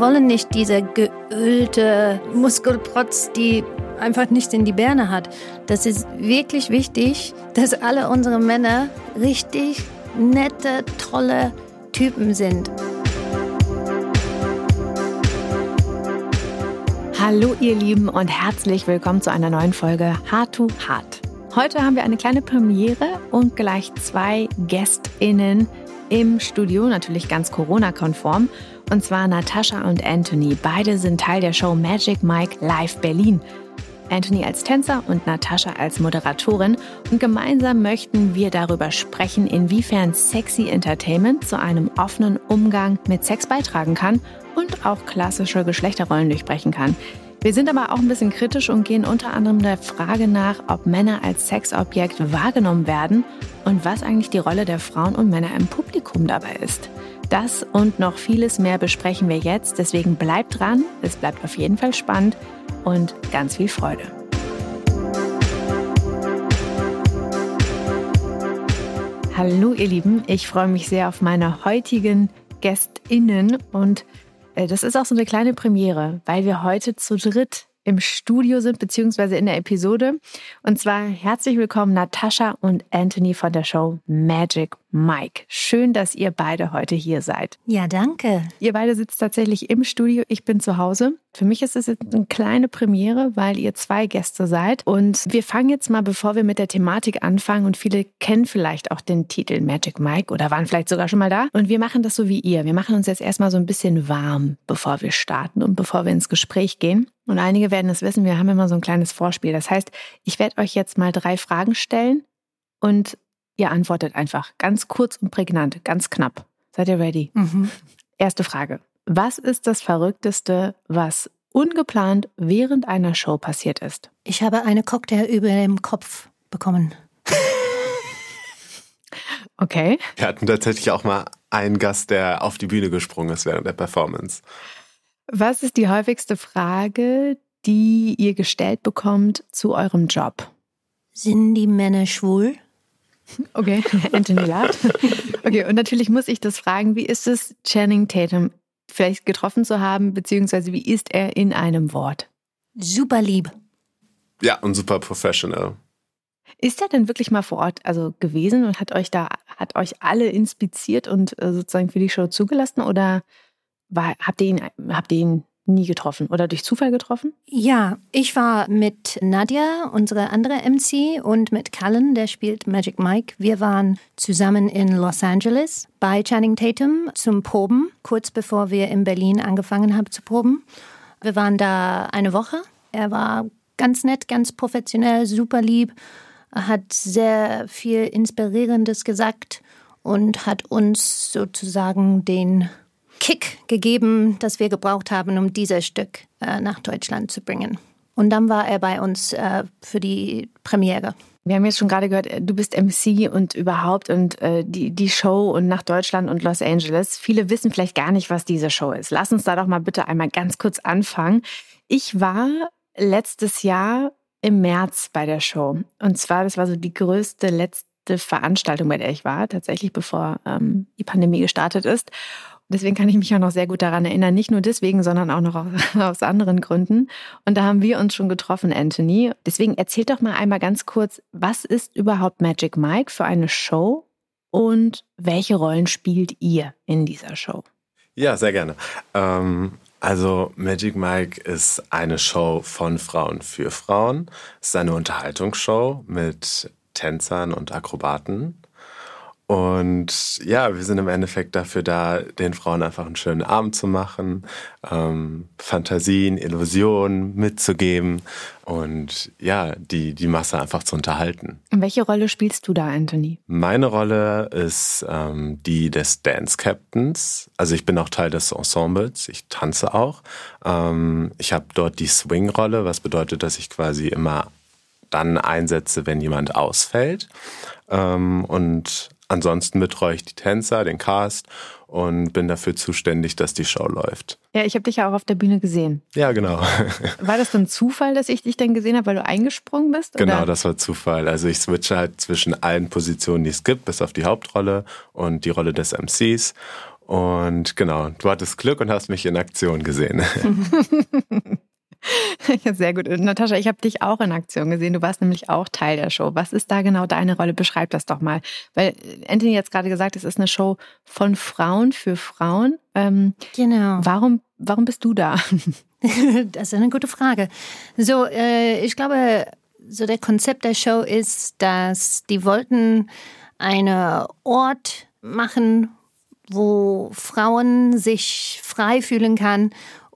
wollen nicht diese geölte Muskelprotz, die einfach nicht in die Birne hat. Das ist wirklich wichtig, dass alle unsere Männer richtig nette, tolle Typen sind. Hallo ihr Lieben und herzlich willkommen zu einer neuen Folge Hard to Hard. Heute haben wir eine kleine Premiere und gleich zwei Gästinnen im Studio, natürlich ganz Corona-konform. Und zwar Natascha und Anthony. Beide sind Teil der Show Magic Mike Live Berlin. Anthony als Tänzer und Natascha als Moderatorin. Und gemeinsam möchten wir darüber sprechen, inwiefern Sexy Entertainment zu einem offenen Umgang mit Sex beitragen kann und auch klassische Geschlechterrollen durchbrechen kann. Wir sind aber auch ein bisschen kritisch und gehen unter anderem der Frage nach, ob Männer als Sexobjekt wahrgenommen werden und was eigentlich die Rolle der Frauen und Männer im Publikum dabei ist. Das und noch vieles mehr besprechen wir jetzt, deswegen bleibt dran, es bleibt auf jeden Fall spannend und ganz viel Freude. Hallo ihr Lieben, ich freue mich sehr auf meine heutigen Gästinnen und äh, das ist auch so eine kleine Premiere, weil wir heute zu dritt im Studio sind, beziehungsweise in der Episode. Und zwar herzlich willkommen Natascha und Anthony von der Show Magic Mike. Schön, dass ihr beide heute hier seid. Ja, danke. Ihr beide sitzt tatsächlich im Studio. Ich bin zu Hause. Für mich ist es jetzt eine kleine Premiere, weil ihr zwei Gäste seid. Und wir fangen jetzt mal, bevor wir mit der Thematik anfangen. Und viele kennen vielleicht auch den Titel Magic Mike oder waren vielleicht sogar schon mal da. Und wir machen das so wie ihr. Wir machen uns jetzt erstmal so ein bisschen warm, bevor wir starten und bevor wir ins Gespräch gehen. Und einige werden es wissen, wir haben immer so ein kleines Vorspiel. Das heißt, ich werde euch jetzt mal drei Fragen stellen und ihr antwortet einfach ganz kurz und prägnant, ganz knapp. Seid ihr ready? Mhm. Erste Frage. Was ist das Verrückteste, was ungeplant während einer Show passiert ist? Ich habe eine Cocktail über dem Kopf bekommen. Okay. Wir hatten tatsächlich auch mal einen Gast, der auf die Bühne gesprungen ist während der Performance. Was ist die häufigste Frage, die ihr gestellt bekommt zu eurem Job? Sind die Männer schwul? Okay, Anthony lacht. Okay, und natürlich muss ich das fragen, wie ist es, Channing Tatum vielleicht getroffen zu haben, beziehungsweise wie ist er in einem Wort? Super lieb. Ja, und super professional. Ist er denn wirklich mal vor Ort also gewesen und hat euch da, hat euch alle inspiziert und äh, sozusagen für die Show zugelassen oder war, habt ihr ihn, habt ihr ihn nie getroffen oder durch Zufall getroffen? Ja, ich war mit Nadja, unsere andere MC, und mit Callan, der spielt Magic Mike. Wir waren zusammen in Los Angeles bei Channing Tatum zum Proben, kurz bevor wir in Berlin angefangen haben zu proben. Wir waren da eine Woche. Er war ganz nett, ganz professionell, super lieb, hat sehr viel Inspirierendes gesagt und hat uns sozusagen den Kick gegeben, das wir gebraucht haben, um dieses Stück äh, nach Deutschland zu bringen. Und dann war er bei uns äh, für die Premiere. Wir haben jetzt schon gerade gehört, du bist MC und überhaupt und äh, die, die Show und nach Deutschland und Los Angeles. Viele wissen vielleicht gar nicht, was diese Show ist. Lass uns da doch mal bitte einmal ganz kurz anfangen. Ich war letztes Jahr im März bei der Show. Und zwar, das war so die größte letzte Veranstaltung, bei der ich war, tatsächlich bevor ähm, die Pandemie gestartet ist. Deswegen kann ich mich auch noch sehr gut daran erinnern. Nicht nur deswegen, sondern auch noch aus, anderen Gründen. Und da haben wir uns schon getroffen, Anthony. Deswegen erzähl doch mal einmal ganz kurz, was ist überhaupt Magic Mike für eine Show und welche Rollen spielt ihr in dieser Show? Ja, sehr gerne. Ähm, also Magic Mike ist eine Show von Frauen für Frauen. Es ist eine Unterhaltungsshow mit Tänzern und Akrobaten. Und ja, wir sind im Endeffekt dafür da, den Frauen einfach einen schönen Abend zu machen, ähm, Fantasien, Illusionen mitzugeben und ja, die, die Masse einfach zu unterhalten. Und welche Rolle spielst du da, Anthony? Meine Rolle ist ähm, die des Dance Captains. Also ich bin auch Teil des Ensembles, ich tanze auch. Ähm, ich habe dort die Swing-Rolle, was bedeutet, dass ich quasi immer dann einsetze, wenn jemand ausfällt. Ähm, und Ansonsten betreue ich die Tänzer, den Cast und bin dafür zuständig, dass die Show läuft. Ja, ich habe dich ja auch auf der Bühne gesehen. Ja, genau. War das dann Zufall, dass ich dich dann gesehen habe, weil du eingesprungen bist? Oder? Genau, das war Zufall. Also ich switche halt zwischen allen Positionen, die es gibt, bis auf die Hauptrolle und die Rolle des MCs. Und genau, du hattest Glück und hast mich in Aktion gesehen. Ja, sehr gut. Natascha, ich habe dich auch in Aktion gesehen. Du warst nämlich auch Teil der Show. Was ist da genau deine Rolle? Beschreib das doch mal. Weil Anthony jetzt gerade gesagt, es ist eine Show von Frauen für Frauen. Ähm, genau. Warum, warum bist du da? das ist eine gute Frage. So, äh, ich glaube, so der Konzept der Show ist, dass die wollten einen Ort machen, wo Frauen sich frei fühlen kann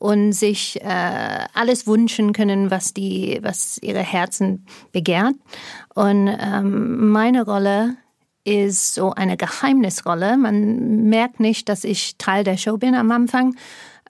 und sich äh, alles wünschen können, was die, was ihre Herzen begehrt. Und ähm, meine Rolle ist so eine Geheimnisrolle. Man merkt nicht, dass ich Teil der Show bin am Anfang.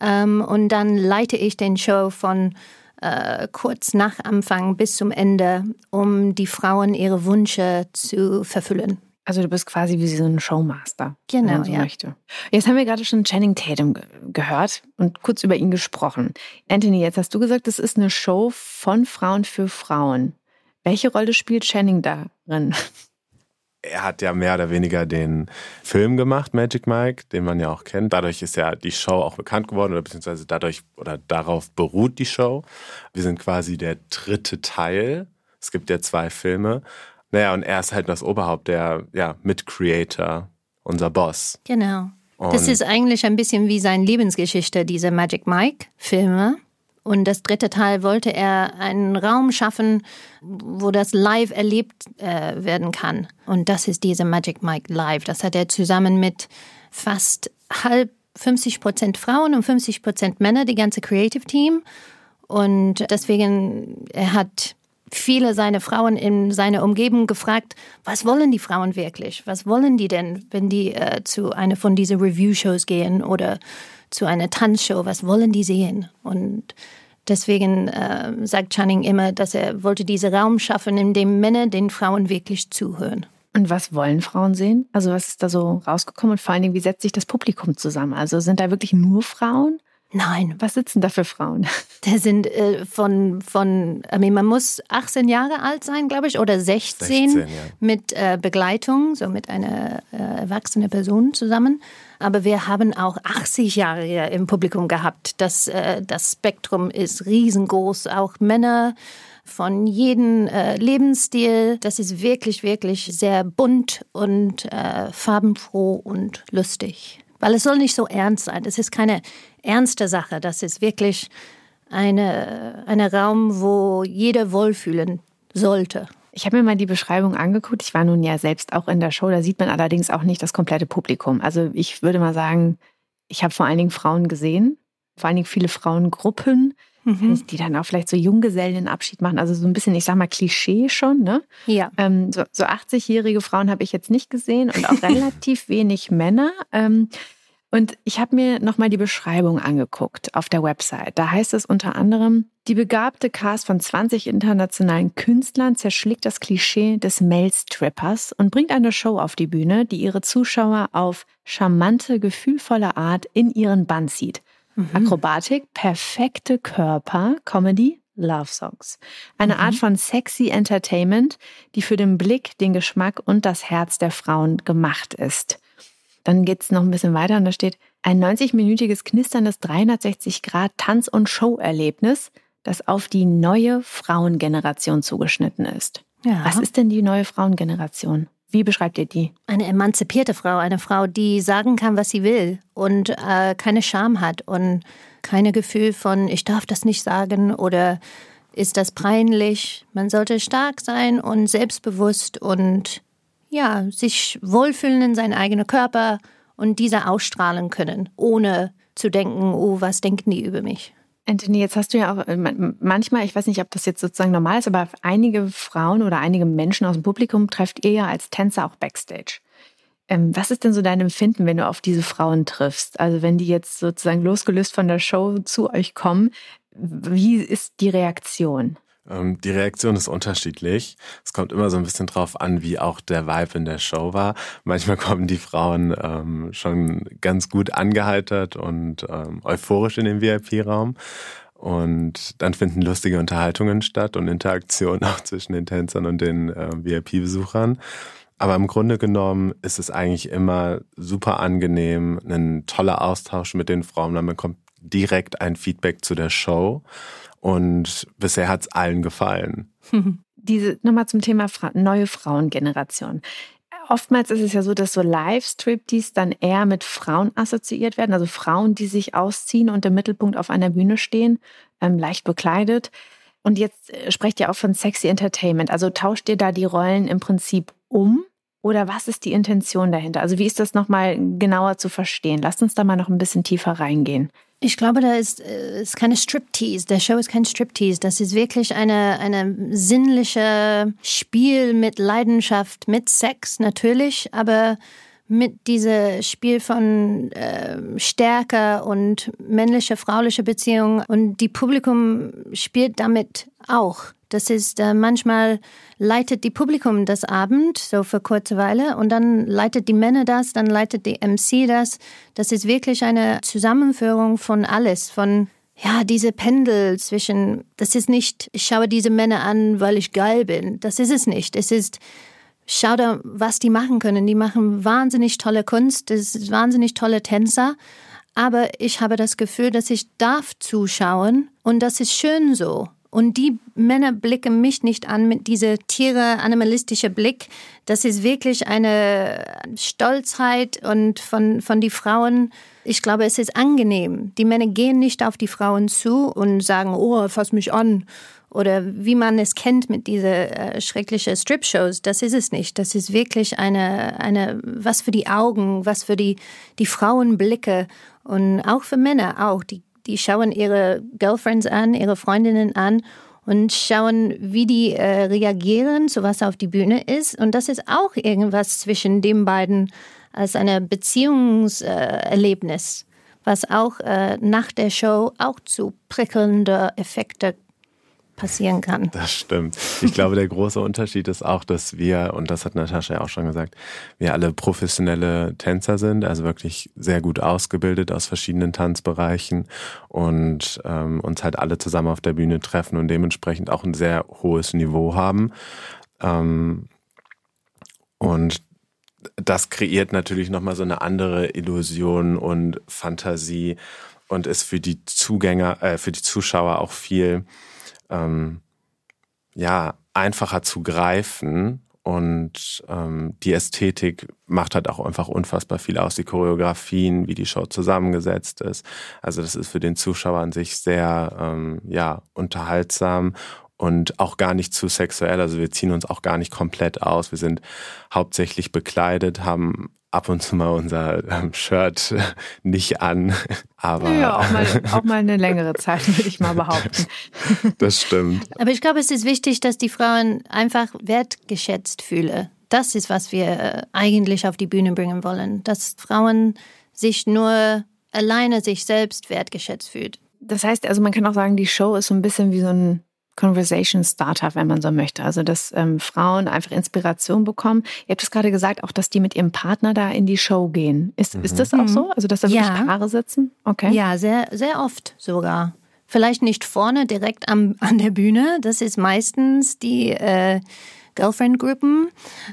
Ähm, und dann leite ich den Show von äh, kurz nach Anfang bis zum Ende, um die Frauen ihre Wünsche zu verfüllen. Also du bist quasi wie so ein Showmaster. Genau, wenn man so ja. möchte. Jetzt haben wir gerade schon Channing Tatum gehört und kurz über ihn gesprochen. Anthony, jetzt hast du gesagt, das ist eine Show von Frauen für Frauen. Welche Rolle spielt Channing darin? Er hat ja mehr oder weniger den Film gemacht, Magic Mike, den man ja auch kennt. Dadurch ist ja die Show auch bekannt geworden oder beziehungsweise dadurch oder darauf beruht die Show. Wir sind quasi der dritte Teil. Es gibt ja zwei Filme naja, und er ist halt das Oberhaupt, der ja, Mit-Creator, unser Boss. Genau. Und das ist eigentlich ein bisschen wie seine Lebensgeschichte, diese Magic Mike-Filme. Und das dritte Teil wollte er einen Raum schaffen, wo das live erlebt äh, werden kann. Und das ist diese Magic Mike Live. Das hat er zusammen mit fast halb 50 Prozent Frauen und 50 Prozent Männer, die ganze Creative Team. Und deswegen, er hat viele seiner Frauen in seiner Umgebung gefragt, was wollen die Frauen wirklich? Was wollen die denn, wenn die äh, zu einer von diesen Review-Shows gehen oder zu einer Tanzshow? Was wollen die sehen? Und deswegen äh, sagt Channing immer, dass er wollte diesen Raum schaffen, in dem Männer den Frauen wirklich zuhören. Und was wollen Frauen sehen? Also was ist da so rausgekommen und vor allen Dingen, wie setzt sich das Publikum zusammen? Also sind da wirklich nur Frauen? Nein. Was sitzen da für Frauen? Da sind äh, von, von I mean, man muss 18 Jahre alt sein, glaube ich, oder 16, 16 ja. mit äh, Begleitung, so mit einer äh, erwachsenen Person zusammen. Aber wir haben auch 80 Jahre im Publikum gehabt. Das, äh, das Spektrum ist riesengroß, auch Männer von jedem äh, Lebensstil. Das ist wirklich, wirklich sehr bunt und äh, farbenfroh und lustig. Weil es soll nicht so ernst sein. Es ist keine ernste Sache. Das ist wirklich eine, eine Raum, wo jeder wohlfühlen sollte. Ich habe mir mal die Beschreibung angeguckt. Ich war nun ja selbst auch in der Show. Da sieht man allerdings auch nicht das komplette Publikum. Also ich würde mal sagen, ich habe vor allen Dingen Frauen gesehen, vor allen Dingen viele Frauengruppen, mhm. die dann auch vielleicht so Junggesellenabschied machen. Also so ein bisschen, ich sag mal, Klischee schon. Ne? Ja. Ähm, so, so 80-jährige Frauen habe ich jetzt nicht gesehen und auch relativ wenig Männer. Ähm, und ich habe mir nochmal die Beschreibung angeguckt auf der Website. Da heißt es unter anderem, die begabte Cast von 20 internationalen Künstlern zerschlägt das Klischee des Male-Strippers und bringt eine Show auf die Bühne, die ihre Zuschauer auf charmante, gefühlvolle Art in ihren Bann zieht. Mhm. Akrobatik, perfekte Körper, Comedy, Love Songs. Eine mhm. Art von sexy Entertainment, die für den Blick, den Geschmack und das Herz der Frauen gemacht ist. Dann geht's noch ein bisschen weiter und da steht ein 90-minütiges knisterndes 360 Grad Tanz- und Show-Erlebnis, das auf die neue Frauengeneration zugeschnitten ist. Ja. Was ist denn die neue Frauengeneration? Wie beschreibt ihr die? Eine emanzipierte Frau, eine Frau, die sagen kann, was sie will und äh, keine Scham hat und keine Gefühl von, ich darf das nicht sagen oder ist das peinlich. Man sollte stark sein und selbstbewusst und ja, sich wohlfühlen in seinen eigenen Körper und dieser ausstrahlen können, ohne zu denken, oh, was denken die über mich? Anthony, jetzt hast du ja auch äh, manchmal, ich weiß nicht, ob das jetzt sozusagen normal ist, aber einige Frauen oder einige Menschen aus dem Publikum trefft ihr ja als Tänzer auch backstage. Ähm, was ist denn so dein Empfinden, wenn du auf diese Frauen triffst? Also wenn die jetzt sozusagen losgelöst von der Show zu euch kommen, wie ist die Reaktion? Ähm, die Reaktion ist unterschiedlich. Es kommt immer so ein bisschen drauf an, wie auch der Vibe in der Show war. Manchmal kommen die Frauen ähm, schon ganz gut angeheitert und ähm, euphorisch in den VIP-Raum. Und dann finden lustige Unterhaltungen statt und Interaktionen auch zwischen den Tänzern und den äh, VIP-Besuchern. Aber im Grunde genommen ist es eigentlich immer super angenehm, ein toller Austausch mit den Frauen. Man bekommt direkt ein Feedback zu der Show. Und bisher hat es allen gefallen. Diese nochmal zum Thema Fra neue Frauengeneration. Oftmals ist es ja so, dass so Live-Striptease dann eher mit Frauen assoziiert werden, also Frauen, die sich ausziehen und im Mittelpunkt auf einer Bühne stehen, ähm, leicht bekleidet. Und jetzt äh, sprecht ihr auch von Sexy Entertainment. Also tauscht ihr da die Rollen im Prinzip um? Oder was ist die Intention dahinter? Also wie ist das nochmal genauer zu verstehen? Lasst uns da mal noch ein bisschen tiefer reingehen. Ich glaube, da ist, äh, ist keine Striptease. Der Show ist kein Striptease. Das ist wirklich eine, eine sinnliche Spiel mit Leidenschaft, mit Sex natürlich, aber mit diesem Spiel von äh, Stärke und männliche, frauliche Beziehungen. Und die Publikum spielt damit auch. Das ist äh, manchmal leitet die Publikum das Abend, so für kurze Weile, und dann leitet die Männer das, dann leitet die MC das. Das ist wirklich eine Zusammenführung von alles, von ja, diese Pendel zwischen, das ist nicht, ich schaue diese Männer an, weil ich geil bin. Das ist es nicht. Es ist, schau da, was die machen können. Die machen wahnsinnig tolle Kunst, das ist wahnsinnig tolle Tänzer. Aber ich habe das Gefühl, dass ich darf zuschauen und das ist schön so. Und die Männer blicken mich nicht an mit dieser Tiere animalistische Blick. Das ist wirklich eine Stolzheit und von, von die Frauen. Ich glaube, es ist angenehm. Die Männer gehen nicht auf die Frauen zu und sagen, oh, fass mich an. Oder wie man es kennt mit diese äh, schrecklichen Strip-Shows. Das ist es nicht. Das ist wirklich eine, eine, was für die Augen, was für die, die Frauenblicke und auch für Männer auch. Die die schauen ihre Girlfriends an, ihre Freundinnen an und schauen, wie die äh, reagieren, so was auf die Bühne ist. Und das ist auch irgendwas zwischen den beiden als ein Beziehungserlebnis, was auch äh, nach der Show auch zu prickelnden Effekte passieren kann. Das stimmt. Ich glaube, der große Unterschied ist auch, dass wir, und das hat Natascha ja auch schon gesagt, wir alle professionelle Tänzer sind, also wirklich sehr gut ausgebildet aus verschiedenen Tanzbereichen und ähm, uns halt alle zusammen auf der Bühne treffen und dementsprechend auch ein sehr hohes Niveau haben. Ähm, und das kreiert natürlich nochmal so eine andere Illusion und Fantasie und ist für die Zugänger, äh, für die Zuschauer auch viel ähm, ja, einfacher zu greifen. Und ähm, die Ästhetik macht halt auch einfach unfassbar viel aus. Die Choreografien, wie die Show zusammengesetzt ist. Also das ist für den Zuschauer an sich sehr ähm, ja, unterhaltsam und auch gar nicht zu sexuell. Also wir ziehen uns auch gar nicht komplett aus. Wir sind hauptsächlich bekleidet, haben ab und zu mal unser ähm, Shirt nicht an. Aber ja, auch mal, auch mal eine längere Zeit, würde ich mal behaupten. Das stimmt. Aber ich glaube, es ist wichtig, dass die Frauen einfach wertgeschätzt fühlen. Das ist, was wir äh, eigentlich auf die Bühne bringen wollen. Dass Frauen sich nur alleine sich selbst wertgeschätzt fühlt. Das heißt, also man kann auch sagen, die Show ist so ein bisschen wie so ein Conversation Starter, wenn man so möchte. Also, dass ähm, Frauen einfach Inspiration bekommen. Ihr habt es gerade gesagt, auch, dass die mit ihrem Partner da in die Show gehen. Ist, mhm. ist das auch mhm. so? Also, dass da wirklich ja. Paare sitzen? Okay. Ja, sehr, sehr oft sogar. Vielleicht nicht vorne direkt am, an der Bühne. Das ist meistens die äh, Girlfriend-Gruppen.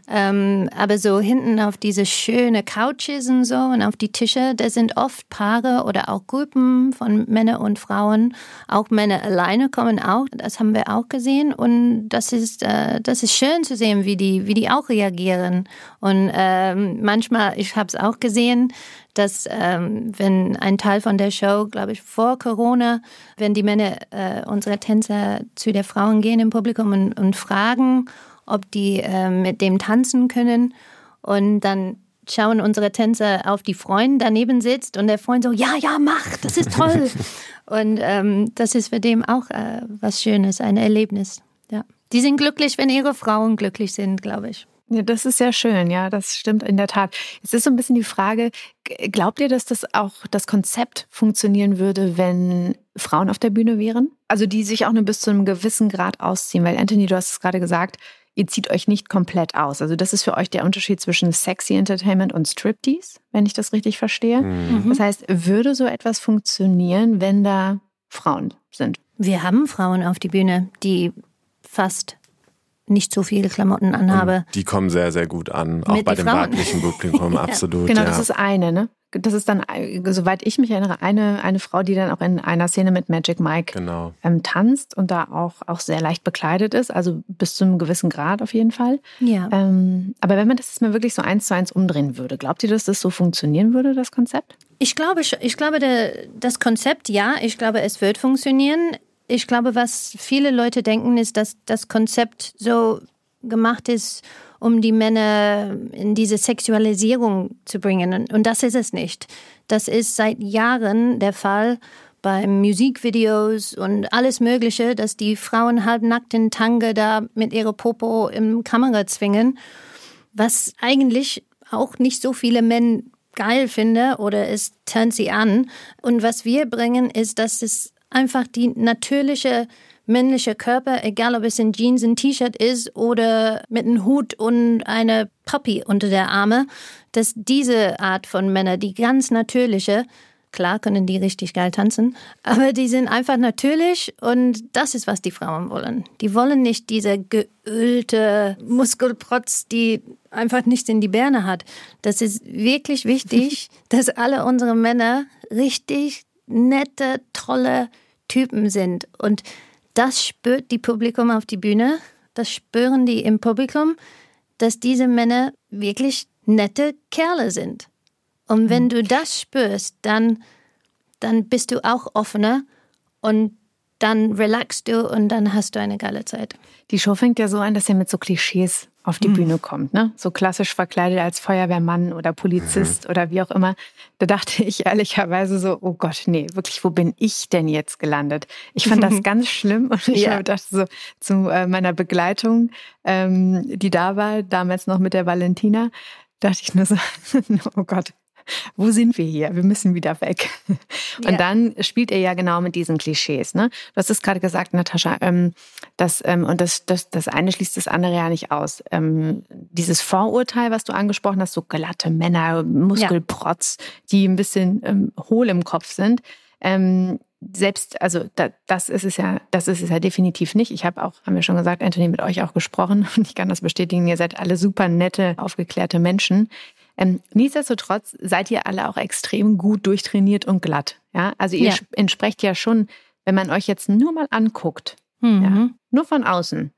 Ähm, aber so hinten auf diese schöne Couches und so und auf die Tische, da sind oft Paare oder auch Gruppen von Männern und Frauen. Auch Männer alleine kommen auch. Das haben wir auch gesehen. Und das ist, äh, das ist schön zu sehen, wie die, wie die auch reagieren. Und ähm, manchmal, ich habe es auch gesehen, dass ähm, wenn ein Teil von der Show, glaube ich, vor Corona, wenn die Männer, äh, unsere Tänzer zu der Frauen gehen im Publikum und, und fragen, ob die äh, mit dem tanzen können. Und dann schauen unsere Tänzer auf die Freundin daneben sitzt und der Freund so, ja, ja, mach, das ist toll. und ähm, das ist für dem auch äh, was Schönes, ein Erlebnis. Ja. Die sind glücklich, wenn ihre Frauen glücklich sind, glaube ich. Ja, das ist sehr schön, ja, das stimmt in der Tat. Es ist so ein bisschen die Frage, glaubt ihr, dass das auch das Konzept funktionieren würde, wenn Frauen auf der Bühne wären? Also die sich auch nur bis zu einem gewissen Grad ausziehen, weil Anthony, du hast es gerade gesagt, ihr zieht euch nicht komplett aus. Also das ist für euch der Unterschied zwischen Sexy Entertainment und Striptease, wenn ich das richtig verstehe. Mhm. Das heißt, würde so etwas funktionieren, wenn da Frauen sind? Wir haben Frauen auf die Bühne, die fast nicht so viele Klamotten anhabe. Und die kommen sehr, sehr gut an, auch bei dem weiblichen Publikum, ja. absolut. Genau, ja. das ist eine, ne? Das ist dann, soweit ich mich erinnere, eine, eine Frau, die dann auch in einer Szene mit Magic Mike genau. ähm, tanzt und da auch, auch sehr leicht bekleidet ist, also bis zu einem gewissen Grad auf jeden Fall. Ja. Ähm, aber wenn man das jetzt mal wirklich so eins zu eins umdrehen würde, glaubt ihr, dass das so funktionieren würde, das Konzept? Ich glaube, ich glaube, der, das Konzept, ja, ich glaube, es wird funktionieren. Ich glaube, was viele Leute denken, ist, dass das Konzept so gemacht ist, um die Männer in diese Sexualisierung zu bringen. Und das ist es nicht. Das ist seit Jahren der Fall bei Musikvideos und alles Mögliche, dass die Frauen halbnackt in Tange da mit ihrer Popo im Kamera zwingen, was eigentlich auch nicht so viele Männer geil finde oder es turnt sie an. Und was wir bringen, ist, dass es einfach die natürliche männliche Körper, egal ob es in Jeans, ein T-Shirt ist oder mit einem Hut und eine Puppy unter der Arme, dass diese Art von Männer, die ganz natürliche, klar können die richtig geil tanzen, aber die sind einfach natürlich und das ist, was die Frauen wollen. Die wollen nicht diese geölte Muskelprotz, die einfach nichts in die Birne hat. Das ist wirklich wichtig, dass alle unsere Männer richtig nette, tolle Typen sind und das spürt die Publikum auf die Bühne, das spüren die im Publikum, dass diese Männer wirklich nette Kerle sind. Und wenn du das spürst, dann, dann bist du auch offener und dann relaxst du und dann hast du eine geile Zeit. Die Show fängt ja so an, dass ihr mit so Klischees auf die mhm. Bühne kommt, ne? So klassisch verkleidet als Feuerwehrmann oder Polizist mhm. oder wie auch immer. Da dachte ich ehrlicherweise so, oh Gott, nee, wirklich, wo bin ich denn jetzt gelandet? Ich fand das ganz schlimm und ich ja. dachte so zu äh, meiner Begleitung, ähm, die da war, damals noch mit der Valentina, dachte ich nur so, oh Gott, wo sind wir hier? Wir müssen wieder weg. Und ja. dann spielt er ja genau mit diesen Klischees. Ne? Du hast es gerade gesagt, Natascha, ähm, das, ähm, und das, das, das eine schließt das andere ja nicht aus. Ähm, dieses Vorurteil, was du angesprochen hast, so glatte Männer, Muskelprotz, ja. die ein bisschen ähm, hohl im Kopf sind. Ähm, selbst, also da, das ist es ja, das ist es ja definitiv nicht. Ich habe auch, haben wir schon gesagt, Anthony, mit euch auch gesprochen und ich kann das bestätigen. Ihr seid alle super nette, aufgeklärte Menschen. Ähm, nichtsdestotrotz seid ihr alle auch extrem gut durchtrainiert und glatt. Ja, also ihr ja. entsprecht ja schon, wenn man euch jetzt nur mal anguckt, mhm. ja, nur von außen,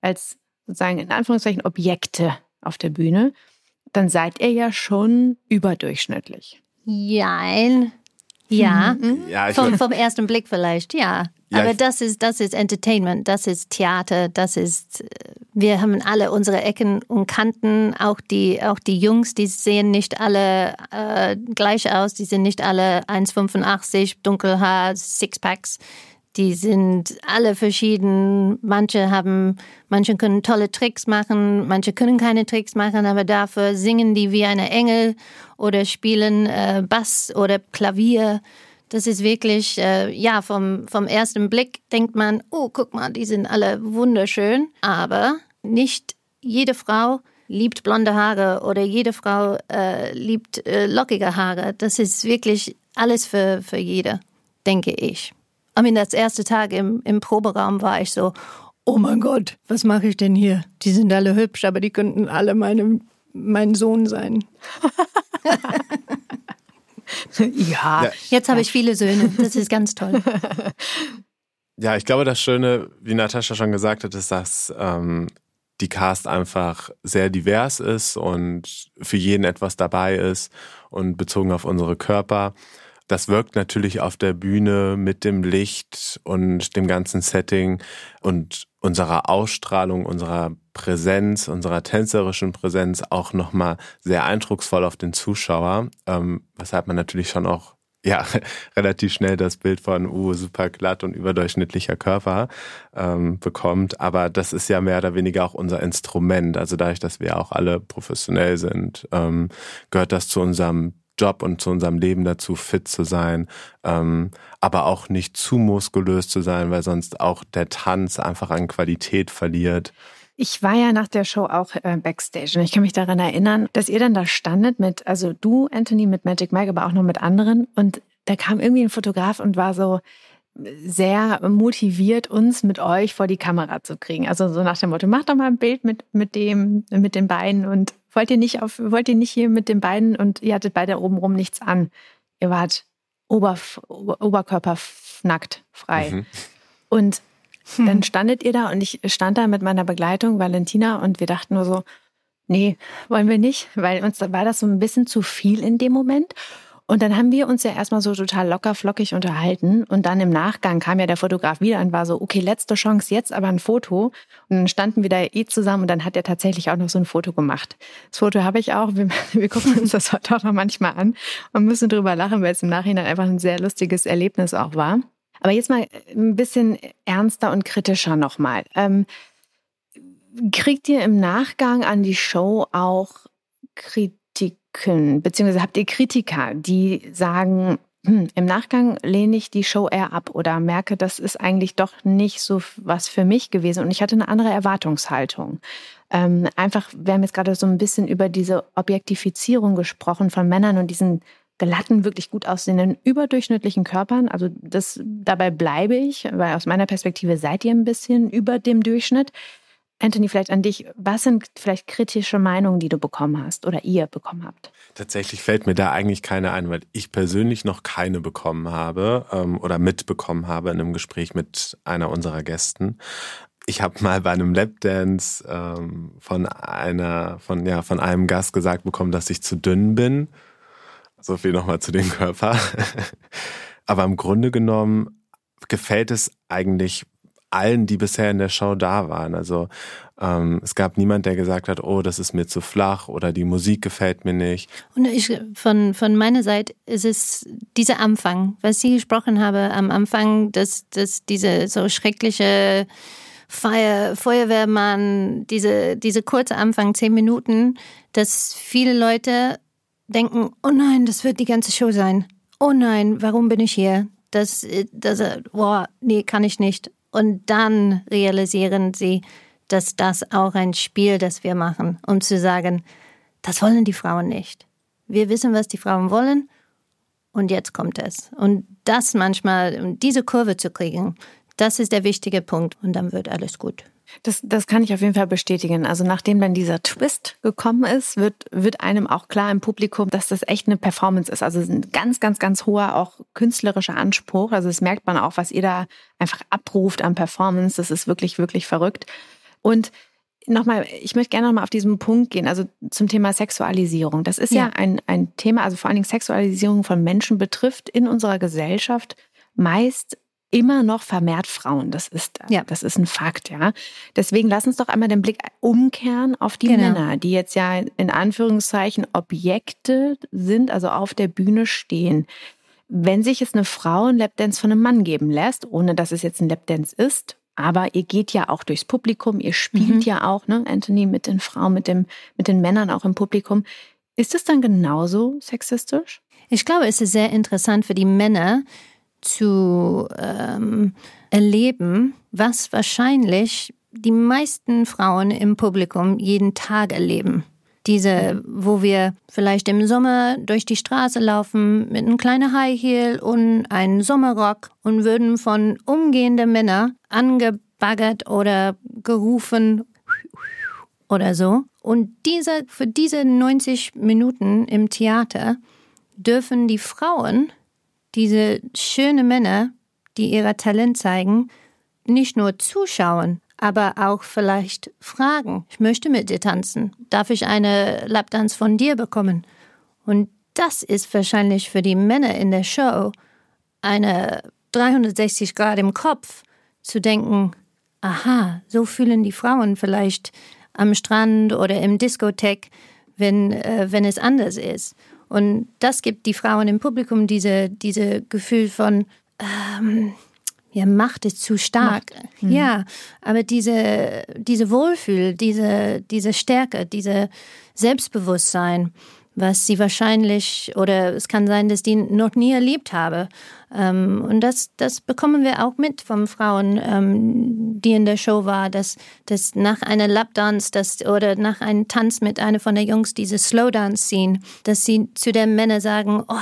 als sozusagen in Anführungszeichen Objekte auf der Bühne, dann seid ihr ja schon überdurchschnittlich. Jein. Ja, mhm. ja vom, vom ersten Blick vielleicht, ja. Ja, Aber das ist, das ist Entertainment, das ist Theater, das ist, wir haben alle unsere Ecken und Kanten, auch die, auch die Jungs, die sehen nicht alle äh, gleich aus, die sind nicht alle 1,85, Dunkelhaar, Sixpacks. Die sind alle verschieden. Manche haben, manche können tolle Tricks machen, manche können keine Tricks machen, aber dafür singen die wie eine Engel oder spielen äh, Bass oder Klavier. Das ist wirklich, äh, ja, vom, vom ersten Blick denkt man, oh, guck mal, die sind alle wunderschön. Aber nicht jede Frau liebt blonde Haare oder jede Frau äh, liebt äh, lockige Haare. Das ist wirklich alles für, für jede, denke ich. I mean, das erste Tag im, im Proberaum war ich so, oh mein Gott, was mache ich denn hier? Die sind alle hübsch, aber die könnten alle meine, mein Sohn sein. ja. ja. Jetzt habe ich viele Söhne. Das ist ganz toll. Ja, ich glaube, das Schöne, wie Natascha schon gesagt hat, ist, dass ähm, die Cast einfach sehr divers ist und für jeden etwas dabei ist und bezogen auf unsere Körper. Das wirkt natürlich auf der Bühne mit dem Licht und dem ganzen Setting und unserer Ausstrahlung, unserer Präsenz, unserer tänzerischen Präsenz auch nochmal sehr eindrucksvoll auf den Zuschauer, ähm, weshalb man natürlich schon auch ja, relativ schnell das Bild von uh, super glatt und überdurchschnittlicher Körper ähm, bekommt. Aber das ist ja mehr oder weniger auch unser Instrument. Also dadurch, dass wir auch alle professionell sind, ähm, gehört das zu unserem Job und zu unserem Leben dazu, fit zu sein, ähm, aber auch nicht zu muskulös zu sein, weil sonst auch der Tanz einfach an Qualität verliert. Ich war ja nach der Show auch äh, backstage und ich kann mich daran erinnern, dass ihr dann da standet mit, also du, Anthony, mit Magic Mike, aber auch noch mit anderen und da kam irgendwie ein Fotograf und war so, sehr motiviert, uns mit euch vor die Kamera zu kriegen. Also so nach dem Motto, macht doch mal ein Bild mit, mit dem, mit den beiden und wollt ihr nicht auf, wollt ihr nicht hier mit den beiden und ihr hattet beide obenrum nichts an. Ihr wart Oberf oberkörpernackt frei. Mhm. Und hm. dann standet ihr da und ich stand da mit meiner Begleitung, Valentina, und wir dachten nur so, nee, wollen wir nicht, weil uns war das so ein bisschen zu viel in dem Moment. Und dann haben wir uns ja erstmal so total locker flockig unterhalten. Und dann im Nachgang kam ja der Fotograf wieder und war so, okay, letzte Chance, jetzt aber ein Foto. Und dann standen wir da eh zusammen und dann hat er tatsächlich auch noch so ein Foto gemacht. Das Foto habe ich auch. Wir, wir gucken uns das heute auch noch manchmal an und müssen drüber lachen, weil es im Nachhinein einfach ein sehr lustiges Erlebnis auch war. Aber jetzt mal ein bisschen ernster und kritischer nochmal. Ähm, kriegt ihr im Nachgang an die Show auch Kritik? Kritiken, beziehungsweise habt ihr Kritiker, die sagen, hm, im Nachgang lehne ich die Show eher ab oder merke, das ist eigentlich doch nicht so was für mich gewesen und ich hatte eine andere Erwartungshaltung. Ähm, einfach, wir haben jetzt gerade so ein bisschen über diese Objektifizierung gesprochen von Männern und diesen glatten, wirklich gut aussehenden, überdurchschnittlichen Körpern. Also das, dabei bleibe ich, weil aus meiner Perspektive seid ihr ein bisschen über dem Durchschnitt. Anthony, vielleicht an dich. Was sind vielleicht kritische Meinungen, die du bekommen hast oder ihr bekommen habt? Tatsächlich fällt mir da eigentlich keine ein, weil ich persönlich noch keine bekommen habe ähm, oder mitbekommen habe in einem Gespräch mit einer unserer Gästen. Ich habe mal bei einem Lapdance ähm, von einer, von ja, von einem Gast gesagt bekommen, dass ich zu dünn bin. So viel nochmal zu dem Körper. Aber im Grunde genommen gefällt es eigentlich allen, die bisher in der Show da waren. Also ähm, es gab niemand, der gesagt hat, oh, das ist mir zu flach oder die Musik gefällt mir nicht. Und ich, von, von meiner Seite ist es dieser Anfang, was ich gesprochen habe am Anfang, dass, dass diese so schreckliche Feuer, Feuerwehrmann, diese, diese kurze Anfang, zehn Minuten, dass viele Leute denken, oh nein, das wird die ganze Show sein. Oh nein, warum bin ich hier? Das, das, boah, nee, kann ich nicht. Und dann realisieren sie, dass das auch ein Spiel, das wir machen, um zu sagen, das wollen die Frauen nicht. Wir wissen, was die Frauen wollen und jetzt kommt es. Und das manchmal, um diese Kurve zu kriegen, das ist der wichtige Punkt und dann wird alles gut. Das, das kann ich auf jeden Fall bestätigen. Also nachdem dann dieser Twist gekommen ist, wird, wird einem auch klar im Publikum, dass das echt eine Performance ist. Also ein ganz, ganz, ganz hoher auch künstlerischer Anspruch. Also das merkt man auch, was ihr da einfach abruft an Performance. Das ist wirklich, wirklich verrückt. Und nochmal, ich möchte gerne nochmal auf diesen Punkt gehen, also zum Thema Sexualisierung. Das ist ja, ja ein, ein Thema, also vor allen Dingen Sexualisierung von Menschen betrifft in unserer Gesellschaft meist immer noch vermehrt Frauen. Das ist, ja. das ist ein Fakt, ja. Deswegen lass uns doch einmal den Blick umkehren auf die genau. Männer, die jetzt ja in Anführungszeichen Objekte sind, also auf der Bühne stehen. Wenn sich jetzt eine Frau ein Lapdance von einem Mann geben lässt, ohne dass es jetzt ein Lapdance ist, aber ihr geht ja auch durchs Publikum, ihr spielt mhm. ja auch, ne, Anthony, mit den Frauen, mit dem, mit den Männern auch im Publikum. Ist es dann genauso sexistisch? Ich glaube, es ist sehr interessant für die Männer, zu ähm, erleben, was wahrscheinlich die meisten Frauen im Publikum jeden Tag erleben. Diese, wo wir vielleicht im Sommer durch die Straße laufen mit einem kleinen High Heel und einem Sommerrock und würden von umgehenden Männern angebaggert oder gerufen oder so. Und diese, für diese 90 Minuten im Theater dürfen die Frauen diese schönen Männer, die ihr Talent zeigen, nicht nur zuschauen, aber auch vielleicht fragen, ich möchte mit dir tanzen, darf ich eine Lapdance von dir bekommen? Und das ist wahrscheinlich für die Männer in der Show eine 360 Grad im Kopf, zu denken, aha, so fühlen die Frauen vielleicht am Strand oder im Diskothek, wenn, äh, wenn es anders ist. Und das gibt die Frauen im Publikum diese, diese Gefühl von, ähm, ja, Macht ist zu stark. Mhm. Ja, aber diese, diese Wohlfühl, diese, diese Stärke, diese Selbstbewusstsein, was sie wahrscheinlich oder es kann sein, dass die noch nie erlebt habe. Ähm, und das, das bekommen wir auch mit von Frauen, ähm, die in der Show war, dass, dass nach einer Lapdance das, oder nach einem Tanz mit einer von der Jungs diese Slowdance ziehen, dass sie zu den Männern sagen, oh,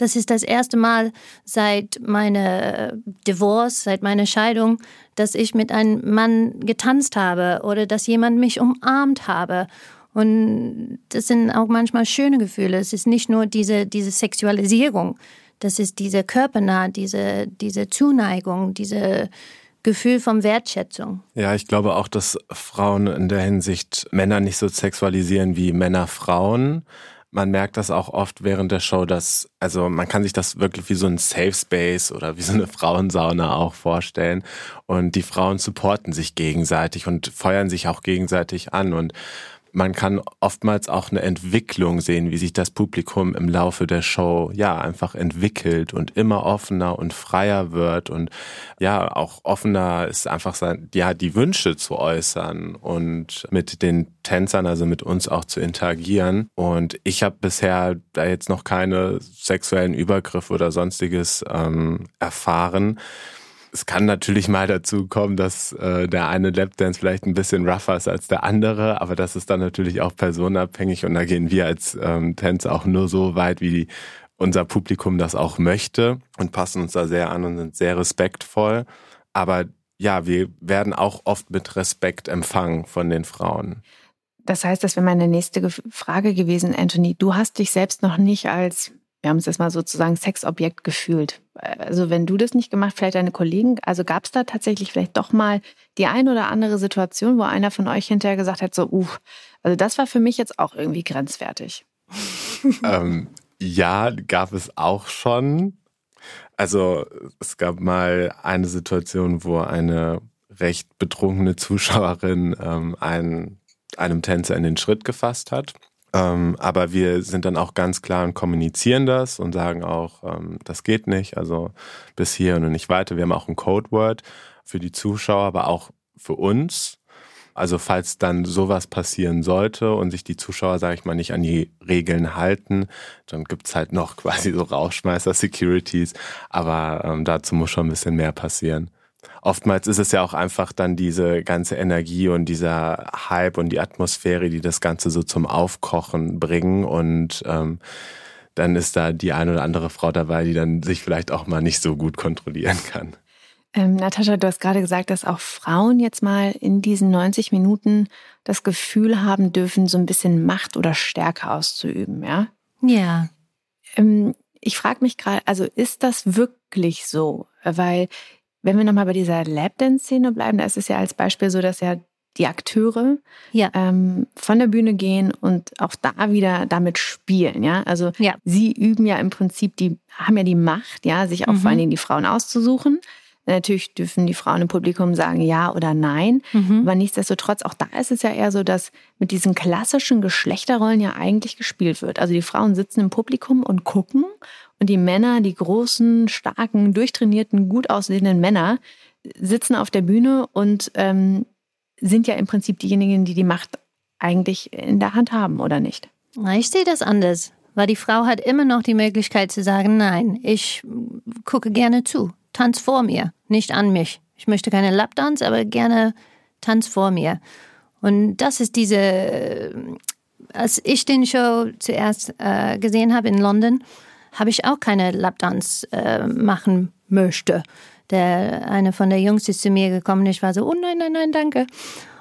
Das ist das erste Mal seit meiner Divorce, seit meiner Scheidung, dass ich mit einem Mann getanzt habe oder dass jemand mich umarmt habe. Und das sind auch manchmal schöne Gefühle. Es ist nicht nur diese, diese Sexualisierung, das ist diese körpernah, diese, diese Zuneigung, diese Gefühl von Wertschätzung. Ja, ich glaube auch, dass Frauen in der Hinsicht Männer nicht so sexualisieren wie Männer Frauen. Man merkt das auch oft während der Show, dass, also man kann sich das wirklich wie so ein Safe Space oder wie so eine Frauensauna auch vorstellen. Und die Frauen supporten sich gegenseitig und feuern sich auch gegenseitig an. Und man kann oftmals auch eine Entwicklung sehen, wie sich das Publikum im Laufe der Show ja einfach entwickelt und immer offener und freier wird und ja auch offener ist einfach sein, ja die Wünsche zu äußern und mit den Tänzern, also mit uns auch zu interagieren. Und ich habe bisher da jetzt noch keine sexuellen Übergriffe oder sonstiges ähm, erfahren. Es kann natürlich mal dazu kommen, dass äh, der eine Lapdance vielleicht ein bisschen rougher ist als der andere, aber das ist dann natürlich auch personenabhängig und da gehen wir als ähm, Tänzer auch nur so weit, wie unser Publikum das auch möchte und passen uns da sehr an und sind sehr respektvoll. Aber ja, wir werden auch oft mit Respekt empfangen von den Frauen. Das heißt, das wäre meine nächste Frage gewesen, Anthony. Du hast dich selbst noch nicht als wir haben es jetzt mal sozusagen Sexobjekt gefühlt. Also wenn du das nicht gemacht, vielleicht deine Kollegen, also gab es da tatsächlich vielleicht doch mal die ein oder andere Situation, wo einer von euch hinterher gesagt hat, so, uh, also das war für mich jetzt auch irgendwie grenzwertig. ähm, ja, gab es auch schon. Also es gab mal eine Situation, wo eine recht betrunkene Zuschauerin ähm, einen, einem Tänzer in den Schritt gefasst hat. Ähm, aber wir sind dann auch ganz klar und kommunizieren das und sagen auch, ähm, das geht nicht, also bis hier und nicht weiter. Wir haben auch ein Codeword für die Zuschauer, aber auch für uns. Also falls dann sowas passieren sollte und sich die Zuschauer, sage ich mal, nicht an die Regeln halten, dann gibt's halt noch quasi so Rauschmeister-Securities. Aber ähm, dazu muss schon ein bisschen mehr passieren oftmals ist es ja auch einfach dann diese ganze Energie und dieser Hype und die Atmosphäre, die das Ganze so zum Aufkochen bringen und ähm, dann ist da die eine oder andere Frau dabei, die dann sich vielleicht auch mal nicht so gut kontrollieren kann. Ähm, Natascha, du hast gerade gesagt, dass auch Frauen jetzt mal in diesen 90 Minuten das Gefühl haben dürfen, so ein bisschen Macht oder Stärke auszuüben, ja? Ja. Ähm, ich frage mich gerade, also ist das wirklich so? Weil wenn wir nochmal bei dieser Lapdance-Szene bleiben, da ist es ja als Beispiel so, dass ja die Akteure ja. ähm, von der Bühne gehen und auch da wieder damit spielen, ja. Also ja. sie üben ja im Prinzip, die haben ja die Macht, ja, sich auch mhm. vor allen Dingen die Frauen auszusuchen. Natürlich dürfen die Frauen im Publikum sagen ja oder nein. Mhm. Aber nichtsdestotrotz, auch da ist es ja eher so, dass mit diesen klassischen Geschlechterrollen ja eigentlich gespielt wird. Also die Frauen sitzen im Publikum und gucken und die Männer, die großen, starken, durchtrainierten, gut aussehenden Männer, sitzen auf der Bühne und ähm, sind ja im Prinzip diejenigen, die die Macht eigentlich in der Hand haben, oder nicht? Ich sehe das anders, weil die Frau hat immer noch die Möglichkeit zu sagen, nein, ich gucke gerne zu, tanz vor mir, nicht an mich. Ich möchte keine Lapdance, aber gerne tanz vor mir. Und das ist diese, als ich den Show zuerst äh, gesehen habe in London, habe ich auch keine Lapdance äh, machen möchte. Der eine von der Jungs ist zu mir gekommen, ich war so, oh nein, nein, nein, danke.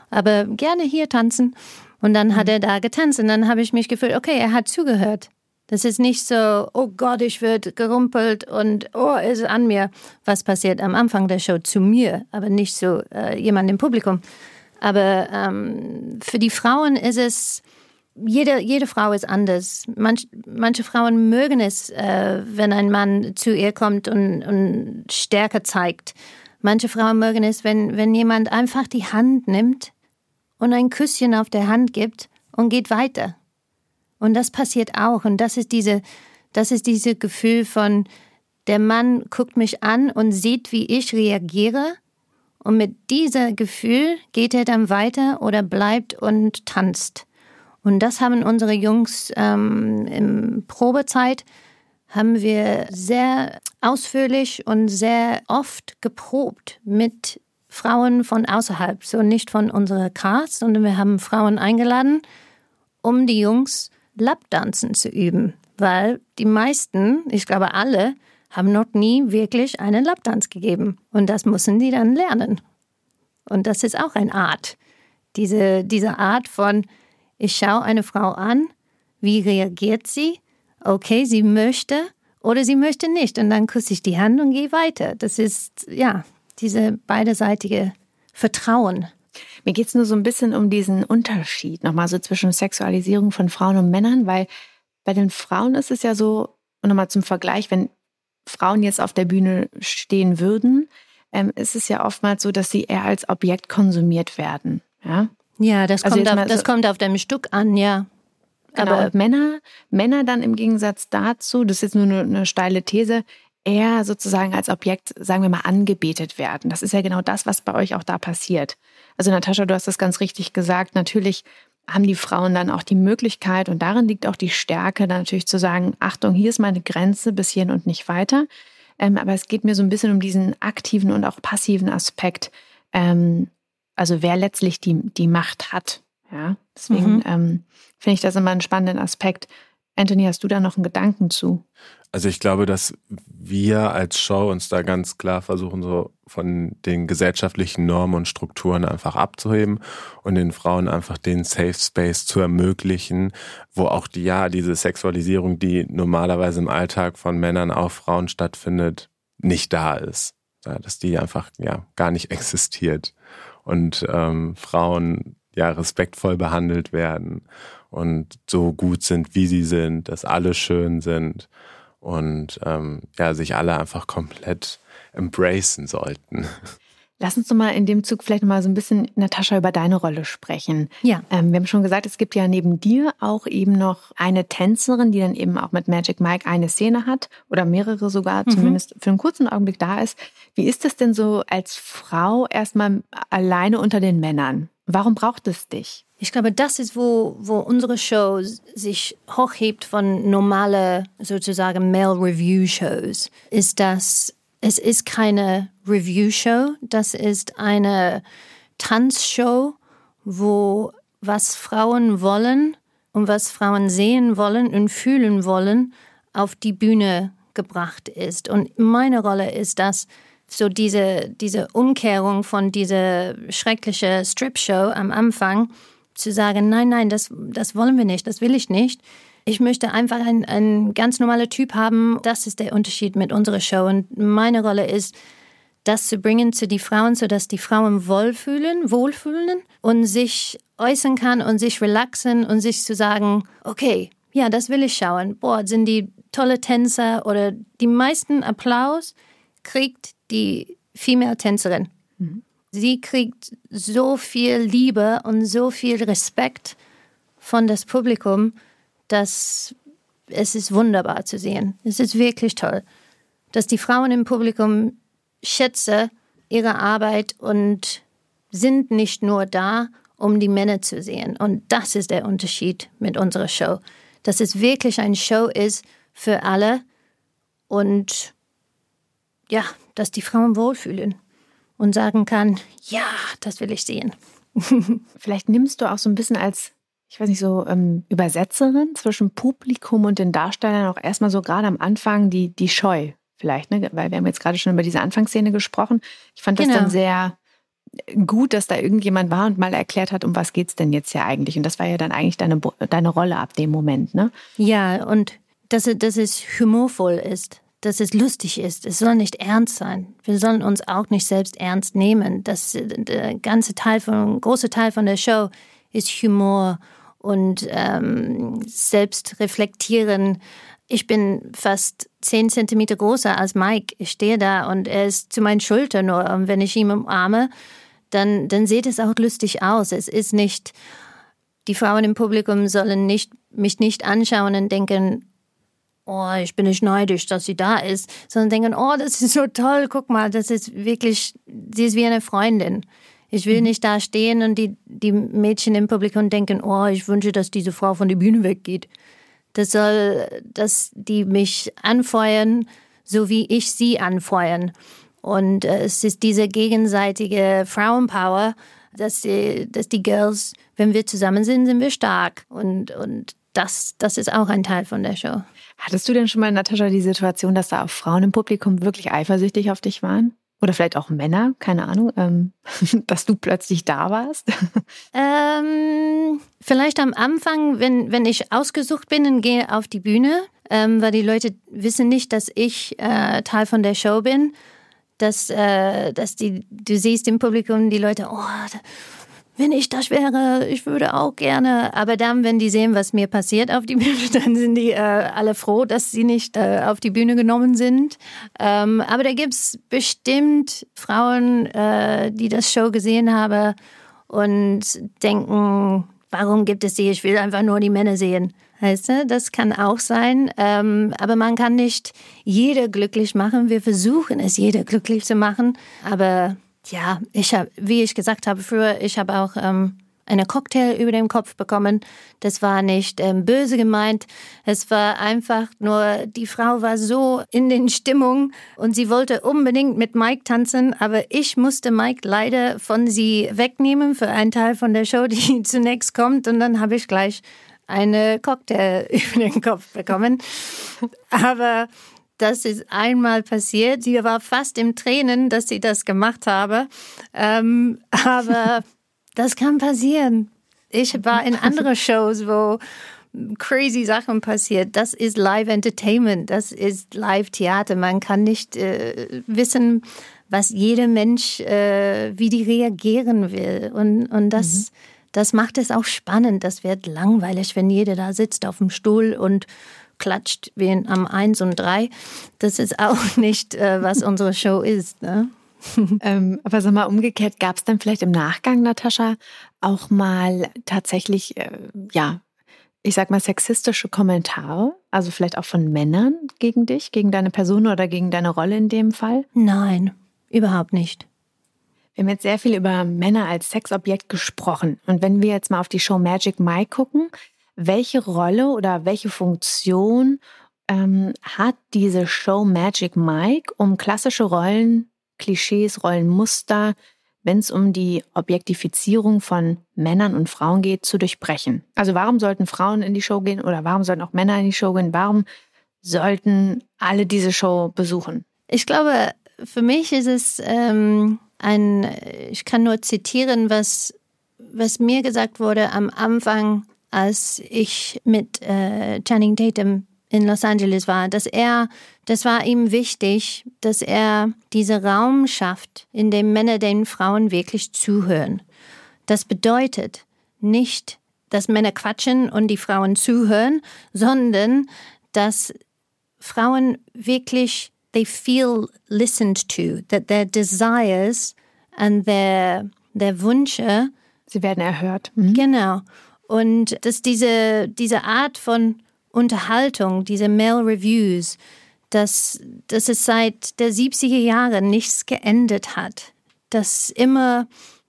Aber gerne hier tanzen. Und dann hat mhm. er da getanzt und dann habe ich mich gefühlt, okay, er hat zugehört. Das ist nicht so, oh Gott, ich werde gerumpelt und oh, ist an mir. Was passiert am Anfang der Show zu mir, aber nicht so äh, jemand im Publikum. Aber ähm, für die Frauen ist es, jede, jede Frau ist anders. Manch, manche Frauen mögen es, äh, wenn ein Mann zu ihr kommt und, und Stärke zeigt. Manche Frauen mögen es, wenn, wenn jemand einfach die Hand nimmt und ein Küsschen auf der Hand gibt und geht weiter. Und das passiert auch. Und das ist diese, das ist diese Gefühl von, der Mann guckt mich an und sieht, wie ich reagiere. Und mit diesem Gefühl geht er dann weiter oder bleibt und tanzt. Und das haben unsere Jungs ähm, im Probezeit haben wir sehr ausführlich und sehr oft geprobt mit Frauen von außerhalb, so nicht von unserer Cast, sondern wir haben Frauen eingeladen, um die Jungs Lapdanzen zu üben, weil die meisten, ich glaube alle, haben noch nie wirklich einen Lapdance gegeben. Und das müssen die dann lernen. Und das ist auch eine Art. Diese, diese Art von, ich schaue eine Frau an, wie reagiert sie? Okay, sie möchte oder sie möchte nicht. Und dann küsse ich die Hand und gehe weiter. Das ist, ja, diese beiderseitige Vertrauen. Mir geht es nur so ein bisschen um diesen Unterschied nochmal so zwischen Sexualisierung von Frauen und Männern, weil bei den Frauen ist es ja so, und nochmal zum Vergleich, wenn Frauen jetzt auf der Bühne stehen würden, ähm, ist es ja oftmals so, dass sie eher als Objekt konsumiert werden. Ja, ja das, also kommt, auf, das so, kommt auf dem Stück an, ja. Genau, Aber Männer, Männer dann im Gegensatz dazu, das ist jetzt nur eine, eine steile These, eher sozusagen als Objekt, sagen wir mal, angebetet werden. Das ist ja genau das, was bei euch auch da passiert. Also Natascha, du hast das ganz richtig gesagt. Natürlich haben die Frauen dann auch die Möglichkeit und darin liegt auch die Stärke, dann natürlich zu sagen, Achtung, hier ist meine Grenze bis hierhin und nicht weiter. Ähm, aber es geht mir so ein bisschen um diesen aktiven und auch passiven Aspekt. Ähm, also wer letztlich die, die Macht hat. Ja, deswegen mhm. ähm, finde ich das immer einen spannenden Aspekt. Anthony, hast du da noch einen Gedanken zu? Also ich glaube, dass wir als Show uns da ganz klar versuchen, so von den gesellschaftlichen Normen und Strukturen einfach abzuheben und den Frauen einfach den Safe Space zu ermöglichen, wo auch die, ja, diese Sexualisierung, die normalerweise im Alltag von Männern auf Frauen stattfindet, nicht da ist. Dass die einfach ja gar nicht existiert. Und ähm, Frauen ja respektvoll behandelt werden und so gut sind, wie sie sind, dass alle schön sind und ähm, ja, sich alle einfach komplett embracen sollten. Lass uns doch mal in dem Zug vielleicht noch mal so ein bisschen, Natascha, über deine Rolle sprechen. Ja. Ähm, wir haben schon gesagt, es gibt ja neben dir auch eben noch eine Tänzerin, die dann eben auch mit Magic Mike eine Szene hat oder mehrere sogar, mhm. zumindest für einen kurzen Augenblick da ist. Wie ist es denn so als Frau erstmal alleine unter den Männern? Warum braucht es dich? Ich glaube, das ist, wo, wo unsere Show sich hochhebt von normale, sozusagen Male Review Shows, ist, dass es ist keine Review Show, das ist eine Tanzshow, wo was Frauen wollen und was Frauen sehen wollen und fühlen wollen, auf die Bühne gebracht ist. Und meine Rolle ist das, so diese, diese Umkehrung von dieser schrecklichen Strip-Show am Anfang, zu sagen, nein, nein, das, das wollen wir nicht, das will ich nicht. Ich möchte einfach ein, ein ganz normaler Typ haben. Das ist der Unterschied mit unserer Show. Und meine Rolle ist, das zu bringen zu den Frauen, sodass die Frauen wohlfühlen, wohlfühlen und sich äußern kann und sich relaxen und sich zu sagen, okay, ja, das will ich schauen. Boah, sind die tolle Tänzer oder die meisten Applaus kriegt die Female-Tänzerin. Sie kriegt so viel Liebe und so viel Respekt von das Publikum, dass es ist wunderbar zu sehen. Es ist wirklich toll, dass die Frauen im Publikum schätzen ihre Arbeit und sind nicht nur da, um die Männer zu sehen. Und das ist der Unterschied mit unserer Show, dass es wirklich eine Show ist für alle und ja, dass die Frauen wohlfühlen und sagen kann, ja, das will ich sehen. Vielleicht nimmst du auch so ein bisschen als, ich weiß nicht, so ähm, Übersetzerin zwischen Publikum und den Darstellern auch erstmal so gerade am Anfang die, die Scheu vielleicht, ne? weil wir haben jetzt gerade schon über diese Anfangsszene gesprochen. Ich fand das genau. dann sehr gut, dass da irgendjemand war und mal erklärt hat, um was geht es denn jetzt ja eigentlich. Und das war ja dann eigentlich deine, deine Rolle ab dem Moment, ne? Ja, und dass, dass es humorvoll ist dass es lustig ist. Es soll nicht ernst sein. Wir sollen uns auch nicht selbst ernst nehmen. Das der ganze Teil von, große Teil von der Show ist Humor und ähm, selbst reflektieren. Ich bin fast zehn Zentimeter größer als Mike. Ich stehe da und er ist zu meinen Schultern nur. Und wenn ich ihn umarme, dann, dann sieht es auch lustig aus. Es ist nicht, die Frauen im Publikum sollen nicht, mich nicht anschauen und denken, oh, ich bin nicht neidisch, dass sie da ist, sondern denken, oh, das ist so toll, guck mal, das ist wirklich, sie ist wie eine Freundin. Ich will mhm. nicht da stehen und die, die Mädchen im Publikum denken, oh, ich wünsche, dass diese Frau von der Bühne weggeht. Das soll, dass die mich anfeuern, so wie ich sie anfeuern. Und äh, es ist diese gegenseitige Frauenpower, dass die, dass die Girls, wenn wir zusammen sind, sind wir stark. Und, und das, das ist auch ein Teil von der Show. Hattest du denn schon mal, Natascha, die Situation, dass da auch Frauen im Publikum wirklich eifersüchtig auf dich waren? Oder vielleicht auch Männer, keine Ahnung, ähm, dass du plötzlich da warst? Ähm, vielleicht am Anfang, wenn, wenn ich ausgesucht bin und gehe auf die Bühne, ähm, weil die Leute wissen nicht, dass ich äh, Teil von der Show bin, dass, äh, dass die, du siehst im Publikum die Leute, oh, wenn ich das wäre, ich würde auch gerne. Aber dann, wenn die sehen, was mir passiert auf die Bühne, dann sind die äh, alle froh, dass sie nicht äh, auf die Bühne genommen sind. Ähm, aber da gibt's bestimmt Frauen, äh, die das Show gesehen haben und denken, warum gibt es sie? Ich will einfach nur die Männer sehen. Heißt du, das kann auch sein. Ähm, aber man kann nicht jeder glücklich machen. Wir versuchen es, jeder glücklich zu machen. Aber ja, ich habe, wie ich gesagt habe früher, ich habe auch ähm, eine Cocktail über den Kopf bekommen. Das war nicht ähm, böse gemeint. Es war einfach nur, die Frau war so in den Stimmung und sie wollte unbedingt mit Mike tanzen, aber ich musste Mike leider von sie wegnehmen für einen Teil von der Show, die zunächst kommt. Und dann habe ich gleich eine Cocktail über den Kopf bekommen. Aber das ist einmal passiert. Sie war fast im Tränen, dass sie das gemacht habe. Ähm, aber das kann passieren. Ich war in anderen Shows, wo crazy Sachen passiert. Das ist Live Entertainment, das ist Live Theater. Man kann nicht äh, wissen, was jeder Mensch, äh, wie die reagieren will. Und, und das, mhm. das macht es auch spannend. Das wird langweilig, wenn jeder da sitzt auf dem Stuhl und klatscht wie am 1 und 3. Das ist auch nicht, äh, was unsere Show ist. Ne? ähm, aber sag mal, umgekehrt, gab es dann vielleicht im Nachgang, Natascha, auch mal tatsächlich, äh, ja, ich sag mal, sexistische Kommentare? Also vielleicht auch von Männern gegen dich, gegen deine Person oder gegen deine Rolle in dem Fall? Nein, überhaupt nicht. Wir haben jetzt sehr viel über Männer als Sexobjekt gesprochen. Und wenn wir jetzt mal auf die Show Magic Mike gucken, welche Rolle oder welche Funktion ähm, hat diese Show Magic Mike, um klassische Rollen, Klischees, Rollenmuster, wenn es um die Objektifizierung von Männern und Frauen geht, zu durchbrechen? Also warum sollten Frauen in die Show gehen oder warum sollten auch Männer in die Show gehen? Warum sollten alle diese Show besuchen? Ich glaube, für mich ist es ähm, ein, ich kann nur zitieren, was, was mir gesagt wurde am Anfang als ich mit äh, Channing Tatum in Los Angeles war, dass er, das war ihm wichtig, dass er diesen Raum schafft, in dem Männer den Frauen wirklich zuhören. Das bedeutet nicht, dass Männer quatschen und die Frauen zuhören, sondern dass Frauen wirklich, they feel listened to, that their desires and their, their Wünsche. Sie werden erhört. Mhm. Genau. Und dass diese, diese Art von Unterhaltung, diese Mail Reviews, dass, dass es seit der 70er Jahre nichts geändert hat. Dass immer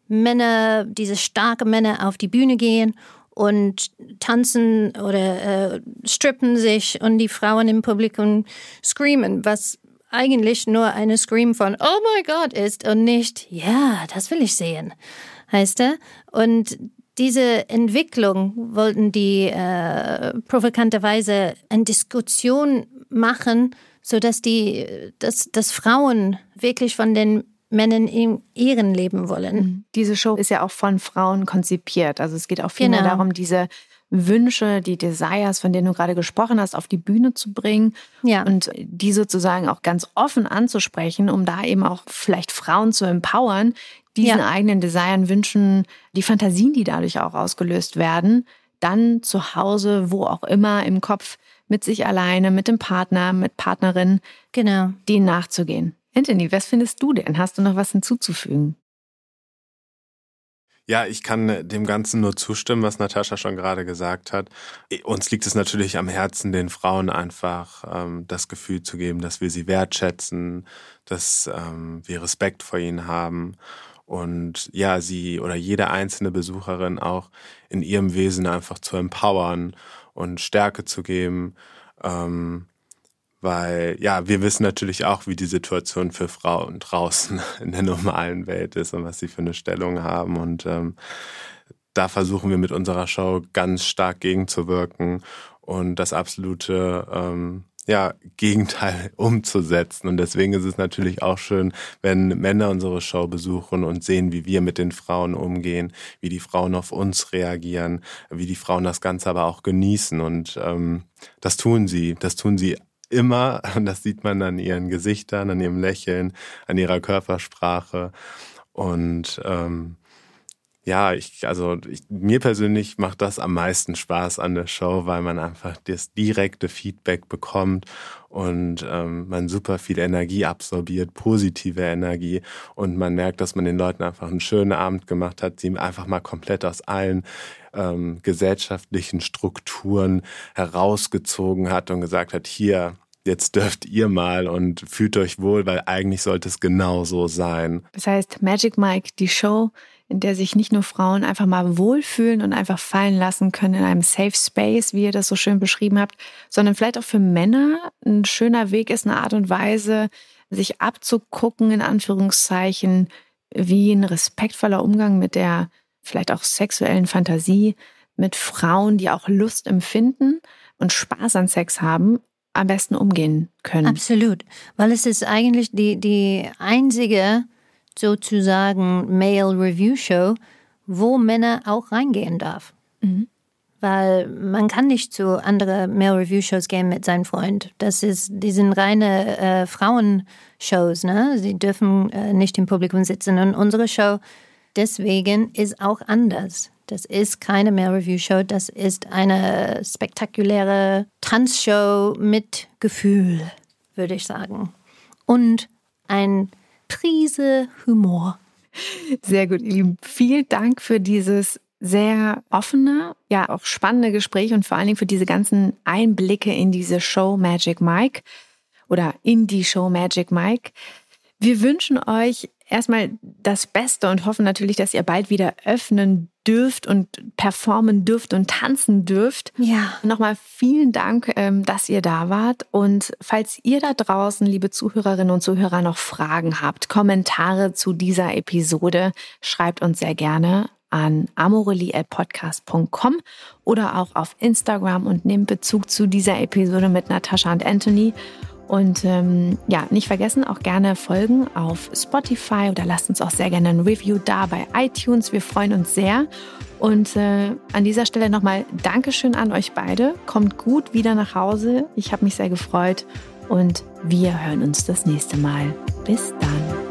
Männer, diese starke Männer auf die Bühne gehen und tanzen oder äh, strippen sich und die Frauen im Publikum screamen, was eigentlich nur eine Scream von Oh my God ist und nicht, ja, das will ich sehen, heißt er. Und diese Entwicklung wollten die äh, provokanterweise eine Diskussion machen, so dass die, dass, dass Frauen wirklich von den Männern in ihren leben wollen. Mhm. Diese Show ist ja auch von Frauen konzipiert. Also es geht auch vielmehr genau. darum, diese Wünsche, die Desires, von denen du gerade gesprochen hast, auf die Bühne zu bringen ja. und die sozusagen auch ganz offen anzusprechen, um da eben auch vielleicht Frauen zu empowern, diesen ja. eigenen Design wünschen, die Fantasien, die dadurch auch ausgelöst werden, dann zu Hause, wo auch immer, im Kopf, mit sich alleine, mit dem Partner, mit Partnerin, genau. denen nachzugehen. Anthony, was findest du denn? Hast du noch was hinzuzufügen? Ja, ich kann dem Ganzen nur zustimmen, was Natascha schon gerade gesagt hat. Uns liegt es natürlich am Herzen, den Frauen einfach ähm, das Gefühl zu geben, dass wir sie wertschätzen, dass ähm, wir Respekt vor ihnen haben und ja, sie oder jede einzelne Besucherin auch in ihrem Wesen einfach zu empowern und Stärke zu geben. Ähm, weil ja, wir wissen natürlich auch, wie die Situation für Frauen draußen in der normalen Welt ist und was sie für eine Stellung haben. Und ähm, da versuchen wir mit unserer Show ganz stark gegenzuwirken und das absolute ähm, ja, Gegenteil umzusetzen. Und deswegen ist es natürlich auch schön, wenn Männer unsere Show besuchen und sehen, wie wir mit den Frauen umgehen, wie die Frauen auf uns reagieren, wie die Frauen das Ganze aber auch genießen. Und ähm, das tun sie. Das tun sie immer. Und das sieht man an ihren Gesichtern, an ihrem Lächeln, an ihrer Körpersprache. Und ähm, ja, ich, also ich, mir persönlich macht das am meisten Spaß an der Show, weil man einfach das direkte Feedback bekommt und ähm, man super viel Energie absorbiert, positive Energie und man merkt, dass man den Leuten einfach einen schönen Abend gemacht hat, sie einfach mal komplett aus allen ähm, gesellschaftlichen Strukturen herausgezogen hat und gesagt hat, hier, jetzt dürft ihr mal und fühlt euch wohl, weil eigentlich sollte es genau so sein. Das heißt, Magic Mike, die Show, in der sich nicht nur Frauen einfach mal wohlfühlen und einfach fallen lassen können in einem Safe Space, wie ihr das so schön beschrieben habt, sondern vielleicht auch für Männer ein schöner Weg ist, eine Art und Weise, sich abzugucken, in Anführungszeichen, wie ein respektvoller Umgang mit der vielleicht auch sexuellen Fantasie mit Frauen, die auch Lust empfinden und Spaß an Sex haben, am besten umgehen können. Absolut, weil es ist eigentlich die, die einzige sozusagen Male Review Show, wo Männer auch reingehen darf. Mhm. Weil man kann nicht zu anderen Male Review Shows gehen mit seinem Freund. Das ist, die sind reine äh, Frauenshows, ne? Sie dürfen äh, nicht im Publikum sitzen. Und unsere Show deswegen ist auch anders. Das ist keine Male Review Show, das ist eine spektakuläre Tanzshow mit Gefühl, würde ich sagen. Und ein Prise Humor. Sehr gut, ihr Lieben. Vielen Dank für dieses sehr offene, ja auch spannende Gespräch und vor allen Dingen für diese ganzen Einblicke in diese Show Magic Mike oder in die Show Magic Mike. Wir wünschen euch erstmal das Beste und hoffen natürlich, dass ihr bald wieder öffnen dürft und performen dürft und tanzen dürft. Ja. Nochmal vielen Dank, ähm, dass ihr da wart. Und falls ihr da draußen, liebe Zuhörerinnen und Zuhörer, noch Fragen habt, Kommentare zu dieser Episode, schreibt uns sehr gerne an amorelie.podcast.com oder auch auf Instagram und nehmt Bezug zu dieser Episode mit Natascha und Anthony. Und ähm, ja, nicht vergessen, auch gerne folgen auf Spotify oder lasst uns auch sehr gerne ein Review da bei iTunes. Wir freuen uns sehr. Und äh, an dieser Stelle nochmal Dankeschön an euch beide. Kommt gut wieder nach Hause. Ich habe mich sehr gefreut und wir hören uns das nächste Mal. Bis dann.